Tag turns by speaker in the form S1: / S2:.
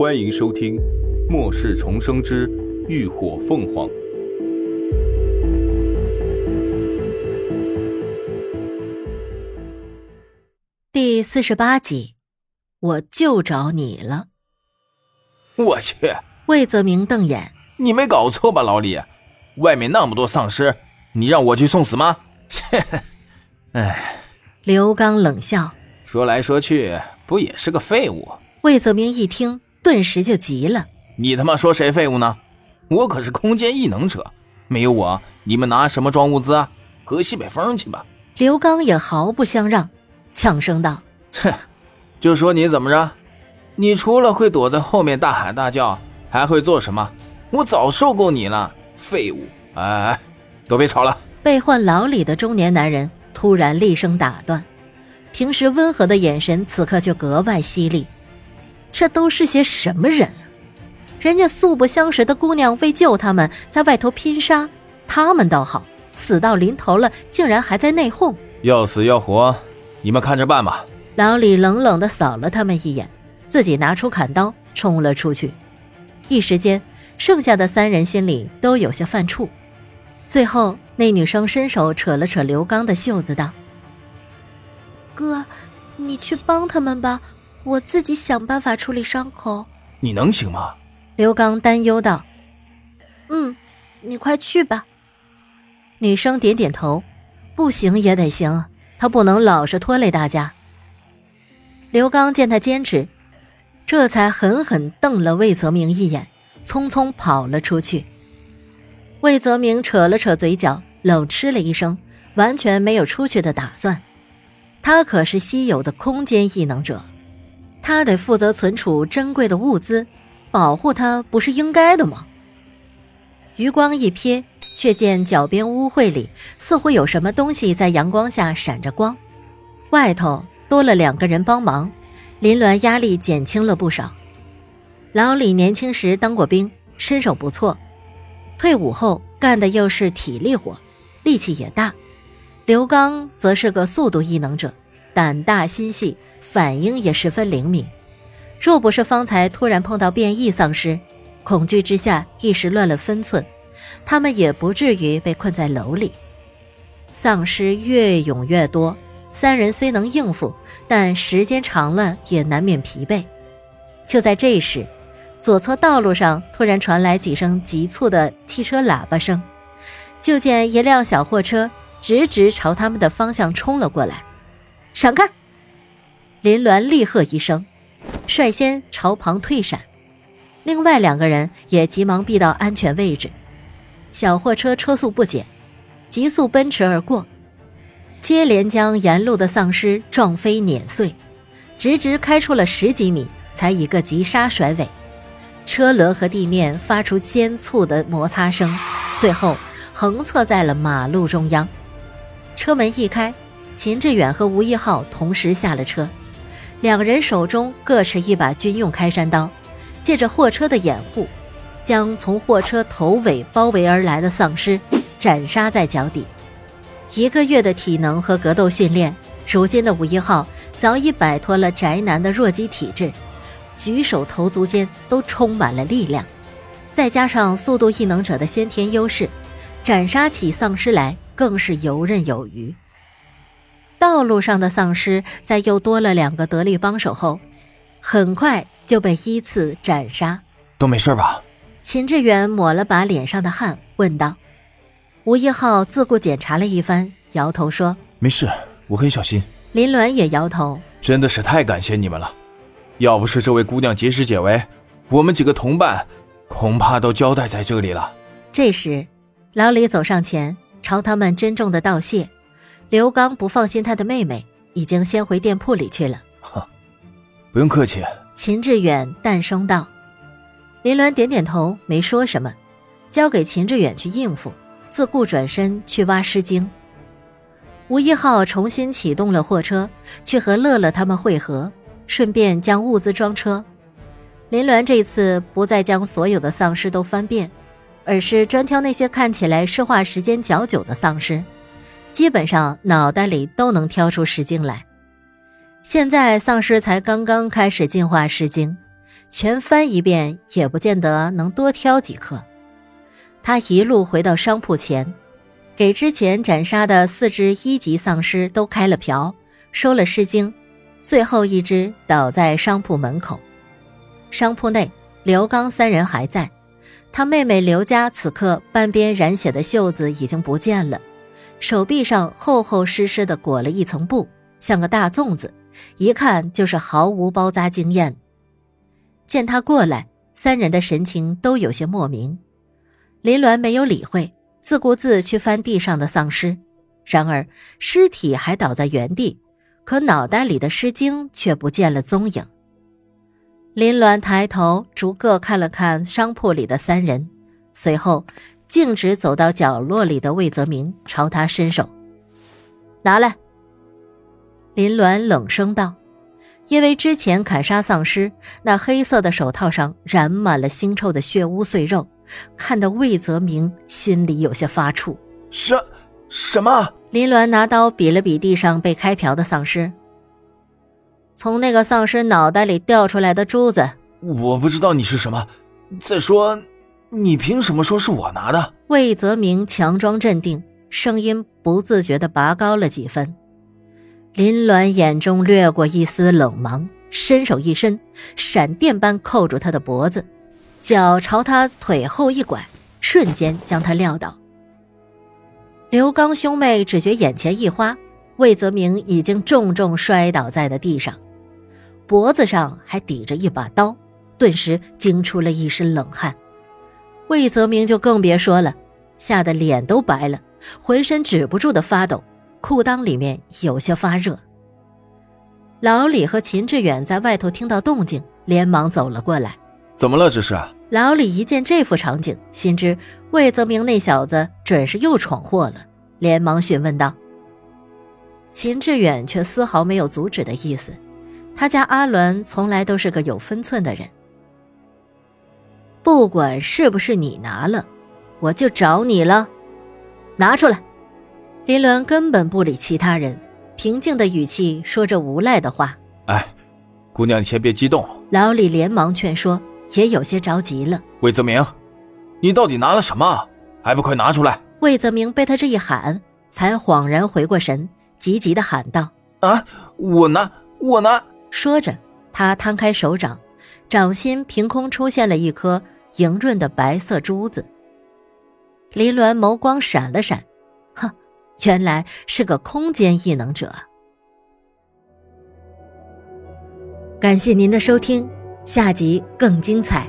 S1: 欢迎收听《末世重生之浴火凤凰》
S2: 第四十八集。我就找你了！
S3: 我去！
S2: 魏泽明瞪眼：“
S3: 你没搞错吧，老李？外面那么多丧尸，你让我去送死吗？”切！哎。
S2: 刘刚冷笑：“
S3: 说来说去，不也是个废物？”
S2: 魏泽明一听，顿时就急了：“
S3: 你他妈说谁废物呢？我可是空间异能者，没有我，你们拿什么装物资啊？喝西北风去吧！”
S2: 刘刚也毫不相让，呛声道：“
S3: 哼！”就说你怎么着？你除了会躲在后面大喊大叫，还会做什么？我早受够你了，废物！哎哎，都别吵了。
S2: 被唤老李的中年男人突然厉声打断，平时温和的眼神此刻就格外犀利。这都是些什么人？人家素不相识的姑娘为救他们在外头拼杀，他们倒好，死到临头了竟然还在内讧。
S3: 要死要活，你们看着办吧。
S2: 老李冷冷的扫了他们一眼，自己拿出砍刀冲了出去。一时间，剩下的三人心里都有些犯怵。最后，那女生伸手扯了扯刘刚的袖子，道：“
S4: 哥，你去帮他们吧，我自己想办法处理伤口。”
S3: 你能行吗？
S2: 刘刚担忧道。
S4: “嗯，你快去吧。”
S2: 女生点点头：“不行也得行，她不能老是拖累大家。”刘刚见她坚持，这才狠狠瞪了魏泽明一眼，匆匆跑了出去。魏泽明扯了扯嘴角，冷嗤了一声，完全没有出去的打算。他可是稀有的空间异能者，他得负责存储珍贵的物资，保护他不是应该的吗？余光一瞥，却见脚边污秽里似乎有什么东西在阳光下闪着光，外头。多了两个人帮忙，林鸾压力减轻了不少。老李年轻时当过兵，身手不错，退伍后干的又是体力活，力气也大。刘刚则是个速度异能者，胆大心细，反应也十分灵敏。若不是方才突然碰到变异丧尸，恐惧之下一时乱了分寸，他们也不至于被困在楼里。丧尸越涌越多。三人虽能应付，但时间长了也难免疲惫。就在这时，左侧道路上突然传来几声急促的汽车喇叭声，就见一辆小货车直直朝他们的方向冲了过来。闪开！林鸾厉喝一声，率先朝旁退闪。另外两个人也急忙避到安全位置。小货车车速不减，急速奔驰而过。接连将沿路的丧尸撞飞碾碎，直直开出了十几米，才一个急刹甩尾，车轮和地面发出尖促的摩擦声，最后横侧在了马路中央。车门一开，秦志远和吴一浩同时下了车，两人手中各持一把军用开山刀，借着货车的掩护，将从货车头尾包围而来的丧尸斩杀在脚底。一个月的体能和格斗训练，如今的吴一浩早已摆脱了宅男的弱鸡体质，举手投足间都充满了力量，再加上速度异能者的先天优势，斩杀起丧尸来更是游刃有余。道路上的丧尸在又多了两个得力帮手后，很快就被依次斩杀。
S3: 都没事吧？
S2: 秦志远抹了把脸上的汗，问道。吴一浩自顾检查了一番，摇头说：“
S3: 没事，我很小心。”
S2: 林鸾也摇头：“
S3: 真的是太感谢你们了，要不是这位姑娘及时解围，我们几个同伴恐怕都交代在这里了。”
S2: 这时，老李走上前，朝他们郑重的道谢。刘刚不放心他的妹妹，已经先回店铺里去了。
S3: 哈，不用客气。
S2: 秦志远淡声道。林鸾点点头，没说什么，交给秦志远去应付。自顾转身去挖尸精。吴一浩重新启动了货车，去和乐乐他们会合，顺便将物资装车。林鸾这次不再将所有的丧尸都翻遍，而是专挑那些看起来尸化时间较久的丧尸，基本上脑袋里都能挑出尸精来。现在丧尸才刚刚开始进化尸精，全翻一遍也不见得能多挑几颗。他一路回到商铺前，给之前斩杀的四只一级丧尸都开了瓢，收了尸精，最后一只倒在商铺门口。商铺内，刘刚三人还在，他妹妹刘佳此刻半边染血的袖子已经不见了，手臂上厚厚实实的裹了一层布，像个大粽子，一看就是毫无包扎经验。见他过来，三人的神情都有些莫名。林鸾没有理会，自顾自去翻地上的丧尸。然而尸体还倒在原地，可脑袋里的尸精却不见了踪影。林鸾抬头逐个看了看商铺里的三人，随后径直走到角落里的魏泽明，朝他伸手：“拿来。”林鸾冷声道：“因为之前砍杀丧尸，那黑色的手套上染满了腥臭的血污碎肉。”看得魏泽明心里有些发怵。
S3: 什什么？
S2: 林鸾拿刀比了比地上被开瓢的丧尸，从那个丧尸脑袋里掉出来的珠子。
S3: 我不知道你是什么。再说，你凭什么说是我拿的？
S2: 魏泽明强装镇定，声音不自觉地拔高了几分。林鸾眼中掠过一丝冷芒，伸手一伸，闪电般扣住他的脖子。脚朝他腿后一拐，瞬间将他撂倒。刘刚兄妹只觉眼前一花，魏泽明已经重重摔倒在了地上，脖子上还抵着一把刀，顿时惊出了一身冷汗。魏泽明就更别说了，吓得脸都白了，浑身止不住的发抖，裤裆里面有些发热。老李和秦志远在外头听到动静，连忙走了过来。
S3: 怎么了？这是
S2: 老李一见这副场景，心知魏泽明那小子准是又闯祸了，连忙询问道。秦志远却丝毫没有阻止的意思，他家阿伦从来都是个有分寸的人。不管是不是你拿了，我就找你了，拿出来！林鸾根本不理其他人，平静的语气说着无赖的话。
S3: 哎，姑娘，你先别激动。
S2: 老李连忙劝说。也有些着急了。
S3: 魏泽明，你到底拿了什么？还不快拿出来！
S2: 魏泽明被他这一喊，才恍然回过神，急急的喊道：“
S3: 啊，我拿，我拿！”
S2: 说着，他摊开手掌，掌心凭空出现了一颗莹润的白色珠子。林鸾眸光闪了闪，哼，原来是个空间异能者。感谢您的收听。下集更精彩。